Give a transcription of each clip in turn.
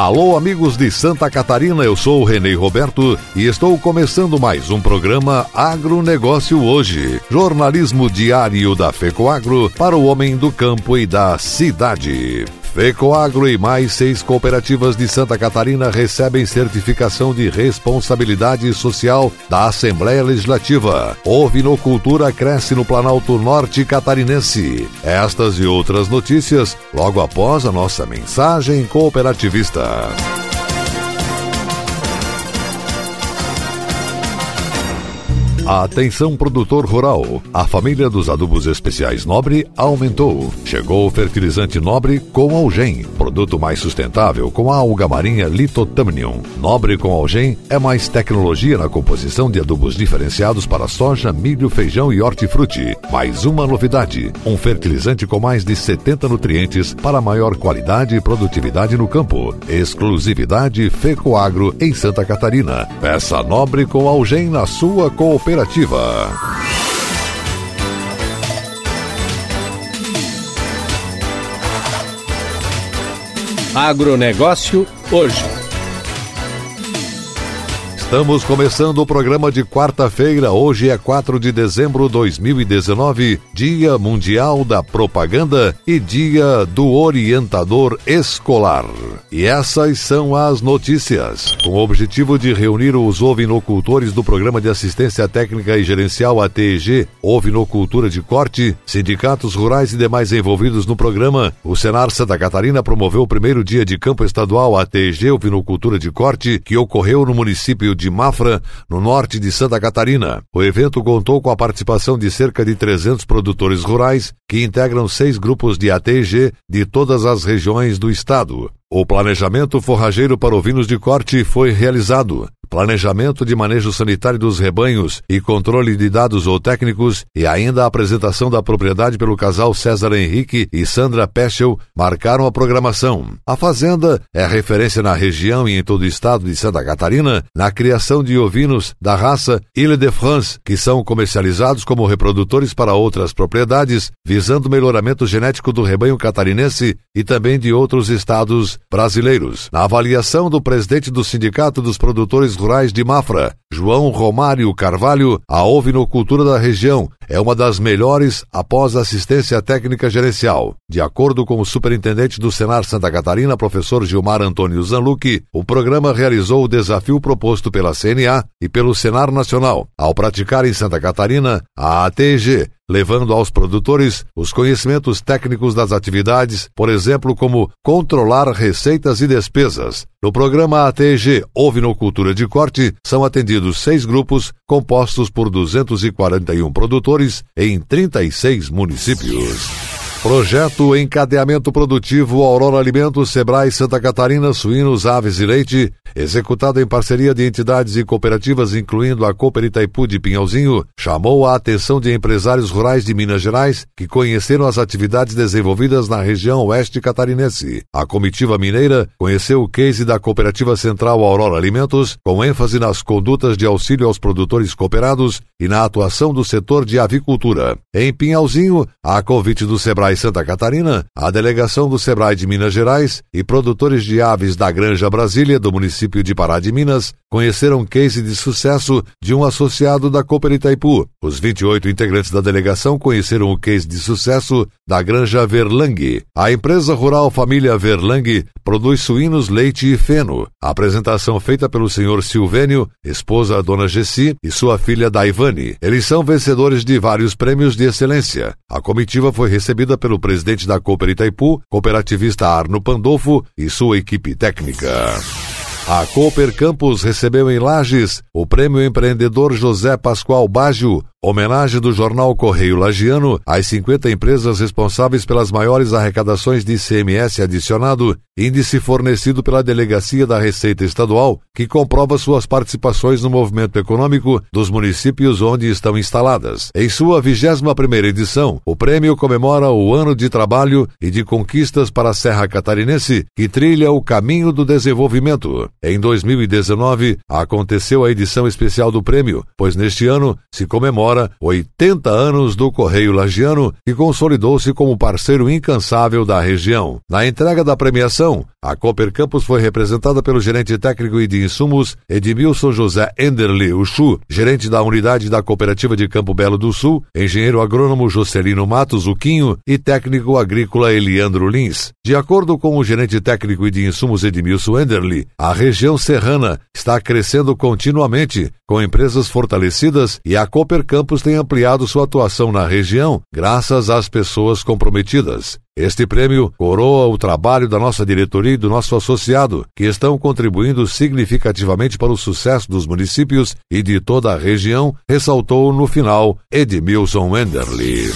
Alô, amigos de Santa Catarina, eu sou o Renê Roberto e estou começando mais um programa Agronegócio Hoje. Jornalismo diário da FECOAGro para o homem do campo e da cidade. FECOAGro e mais seis cooperativas de Santa Catarina recebem certificação de responsabilidade social da Assembleia Legislativa. Ovinocultura cresce no Planalto Norte Catarinense. Estas e outras notícias logo após a nossa mensagem cooperativista. Atenção produtor rural. A família dos adubos especiais Nobre aumentou. Chegou o fertilizante Nobre com Algem, produto mais sustentável com a alga marinha Litotamnium. Nobre com Algem é mais tecnologia na composição de adubos diferenciados para soja, milho, feijão e hortifruti. Mais uma novidade: um fertilizante com mais de 70 nutrientes para maior qualidade e produtividade no campo. Exclusividade Fecoagro em Santa Catarina. Peça Nobre com Algem na sua cooperativa Cooperativa. Agronegócio hoje. Estamos começando o programa de quarta-feira. Hoje é 4 de dezembro de 2019, Dia Mundial da Propaganda e Dia do Orientador Escolar. E essas são as notícias. Com o objetivo de reunir os ovinocultores do Programa de Assistência Técnica e Gerencial ATG, Ovinocultura de Corte, sindicatos rurais e demais envolvidos no programa, o Senar Santa Catarina promoveu o primeiro dia de campo estadual ATG Ovinocultura de Corte, que ocorreu no município de Mafra, no norte de Santa Catarina. O evento contou com a participação de cerca de 300 produtores rurais que integram seis grupos de ATG de todas as regiões do estado. O planejamento forrageiro para ovinos de corte foi realizado planejamento de manejo sanitário dos rebanhos e controle de dados ou técnicos, e ainda a apresentação da propriedade pelo casal César Henrique e Sandra Peschel marcaram a programação. A Fazenda é referência na região e em todo o estado de Santa Catarina na criação de ovinos da raça Ile de France, que são comercializados como reprodutores para outras propriedades, visando o melhoramento genético do rebanho catarinense e também de outros estados brasileiros. Na avaliação do presidente do Sindicato dos Produtores Rurais de Mafra, João Romário Carvalho, a ovinocultura da região é uma das melhores após assistência técnica gerencial. De acordo com o superintendente do Senar Santa Catarina, professor Gilmar Antônio Zanlucchi, o programa realizou o desafio proposto pela CNA e pelo Senar Nacional, ao praticar em Santa Catarina a ATG, levando aos produtores os conhecimentos técnicos das atividades, por exemplo, como controlar receitas e despesas. No programa ATG Ovinocultura de Corte, são atendidos seis grupos compostos por 241 produtores em 36 municípios. Projeto Encadeamento Produtivo Aurora Alimentos Sebrae Santa Catarina Suínos, Aves e Leite, executado em parceria de entidades e cooperativas, incluindo a Cooper Itaipu de Pinhalzinho, chamou a atenção de empresários rurais de Minas Gerais que conheceram as atividades desenvolvidas na região oeste catarinense. A comitiva mineira conheceu o case da Cooperativa Central Aurora Alimentos, com ênfase nas condutas de auxílio aos produtores cooperados e na atuação do setor de avicultura. Em Pinhalzinho, a convite do Sebrae Sebrae Santa Catarina, a delegação do Sebrae de Minas Gerais e produtores de aves da Granja Brasília, do município de Pará de Minas, conheceram um case de sucesso de um associado da Cooper Itaipu. Os 28 integrantes da delegação conheceram o case de sucesso da Granja Verlang. A empresa rural Família Verlang produz suínos, leite e feno. A apresentação feita pelo senhor Silvênio, esposa dona Gessi e sua filha Daivane. Eles são vencedores de vários prêmios de excelência. A comitiva foi recebida pelo presidente da Cooper Itaipu, cooperativista Arno Pandolfo e sua equipe técnica. A Cooper Campus recebeu em Lages o Prêmio Empreendedor José Pascoal Baggio, homenagem do jornal Correio Lagiano às 50 empresas responsáveis pelas maiores arrecadações de ICMS adicionado, índice fornecido pela Delegacia da Receita Estadual, que comprova suas participações no movimento econômico dos municípios onde estão instaladas. Em sua 21ª edição, o prêmio comemora o ano de trabalho e de conquistas para a Serra Catarinense, que trilha o caminho do desenvolvimento. Em 2019, aconteceu a edição especial do prêmio, pois neste ano se comemora 80 anos do Correio Lagiano, que consolidou-se como parceiro incansável da região. Na entrega da premiação, a Cooper Campus foi representada pelo gerente técnico e de insumos Edmilson José Enderle Uchu, gerente da unidade da Cooperativa de Campo Belo do Sul, engenheiro agrônomo Jocelino Matos Uquinho e técnico agrícola Eliandro Lins. De acordo com o gerente técnico e de insumos Edmilson Enderle, a região serrana está crescendo continuamente, com empresas fortalecidas e a Cooper Campus tem ampliado sua atuação na região graças às pessoas comprometidas. Este prêmio coroa o trabalho da nossa diretoria e do nosso associado, que estão contribuindo significativamente para o sucesso dos municípios e de toda a região, ressaltou no final Edmilson Wenderly.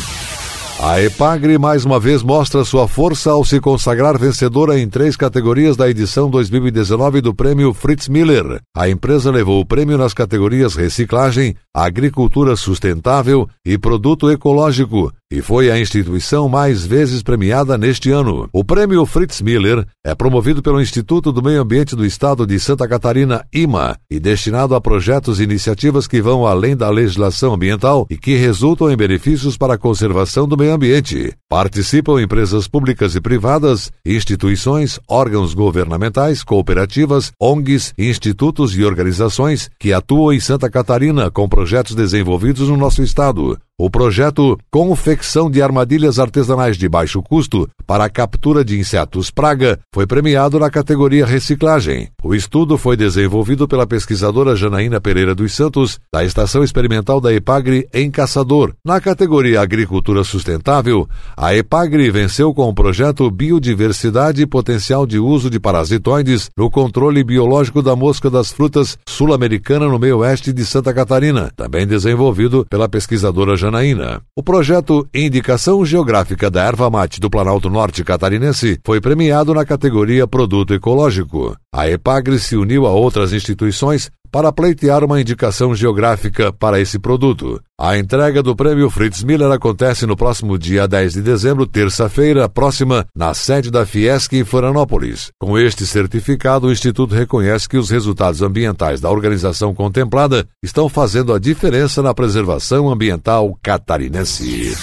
A Epagre mais uma vez mostra sua força ao se consagrar vencedora em três categorias da edição 2019 do Prêmio Fritz Miller. A empresa levou o prêmio nas categorias Reciclagem, Agricultura Sustentável e Produto Ecológico, e foi a instituição mais vezes premiada neste ano. O prêmio Fritz Miller é promovido pelo Instituto do Meio Ambiente do Estado de Santa Catarina, IMA, e destinado a projetos e iniciativas que vão além da legislação ambiental e que resultam em benefícios para a conservação do meio ambiente. Participam empresas públicas e privadas, instituições, órgãos governamentais, cooperativas, ONGs, institutos e organizações que atuam em Santa Catarina com projetos desenvolvidos no nosso estado. O projeto Confecção de Armadilhas Artesanais de Baixo Custo para a Captura de Insetos Praga foi premiado na categoria Reciclagem. O estudo foi desenvolvido pela pesquisadora Janaína Pereira dos Santos, da Estação Experimental da EPAGRE em Caçador. Na categoria Agricultura Sustentável, a EPAGRE venceu com o projeto Biodiversidade e Potencial de Uso de Parasitoides no Controle Biológico da Mosca das Frutas Sul-Americana no meio oeste de Santa Catarina, também desenvolvido pela pesquisadora Janaína. O projeto Indicação Geográfica da Erva Mate do Planalto Norte Catarinense foi premiado na categoria Produto Ecológico. A EPAGRE se uniu a outras instituições para pleitear uma indicação geográfica para esse produto. A entrega do prêmio Fritz Miller acontece no próximo dia 10 de dezembro, terça-feira próxima, na sede da Fiesc em Florianópolis. Com este certificado, o Instituto reconhece que os resultados ambientais da organização contemplada estão fazendo a diferença na preservação ambiental catarinense.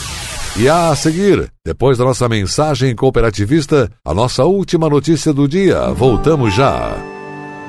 E a seguir, depois da nossa mensagem cooperativista, a nossa última notícia do dia. Voltamos já.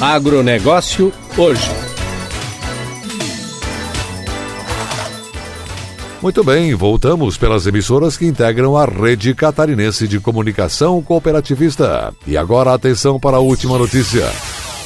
Agronegócio hoje. Muito bem, voltamos pelas emissoras que integram a rede catarinense de comunicação cooperativista. E agora atenção para a última notícia.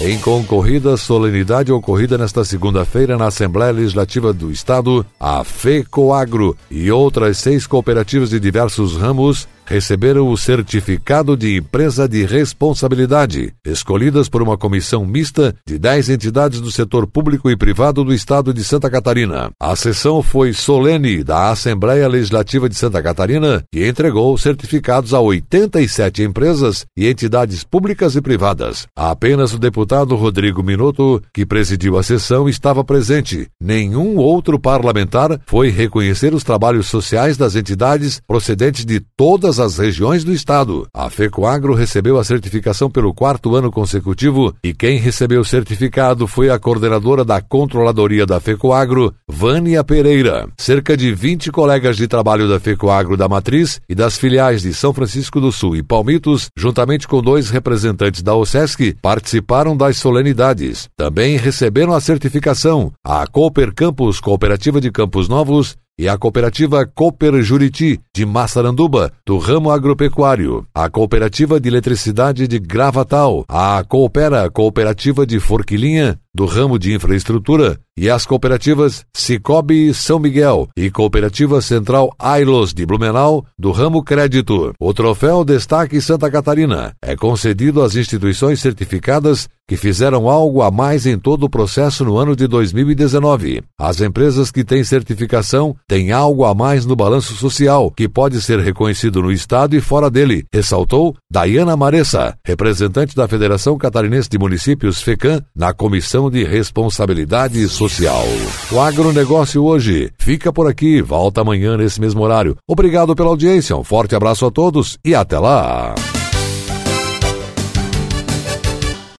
Em concorrida solenidade ocorrida nesta segunda-feira na Assembleia Legislativa do Estado, a FECOAGRO e outras seis cooperativas de diversos ramos receberam o certificado de empresa de responsabilidade, escolhidas por uma comissão mista de 10 entidades do setor público e privado do estado de Santa Catarina. A sessão foi solene da Assembleia Legislativa de Santa Catarina, que entregou certificados a 87 empresas e entidades públicas e privadas. Apenas o deputado Rodrigo Minuto, que presidiu a sessão, estava presente. Nenhum outro parlamentar foi reconhecer os trabalhos sociais das entidades procedentes de todas as regiões do estado. A FECOAGRO recebeu a certificação pelo quarto ano consecutivo e quem recebeu o certificado foi a coordenadora da Controladoria da FECOAGRO, Vânia Pereira. Cerca de 20 colegas de trabalho da FECOAGRO da Matriz e das filiais de São Francisco do Sul e Palmitos, juntamente com dois representantes da OSESC, participaram das solenidades. Também receberam a certificação a Cooper Campus Cooperativa de Campos Novos e a cooperativa Cooper Juriti, de Massaranduba, do ramo agropecuário, a cooperativa de eletricidade de Gravatal, a Coopera Cooperativa de Forquilinha, do ramo de infraestrutura, e as cooperativas Cicobi São Miguel e Cooperativa Central Ailos de Blumenau, do ramo crédito. O troféu Destaque Santa Catarina é concedido às instituições certificadas que fizeram algo a mais em todo o processo no ano de 2019. As empresas que têm certificação têm algo a mais no balanço social, que pode ser reconhecido no Estado e fora dele, ressaltou Dayana Maressa, representante da Federação Catarinense de Municípios FECAM, na Comissão de Responsabilidade Social. O agronegócio hoje fica por aqui, volta amanhã nesse mesmo horário. Obrigado pela audiência, um forte abraço a todos e até lá!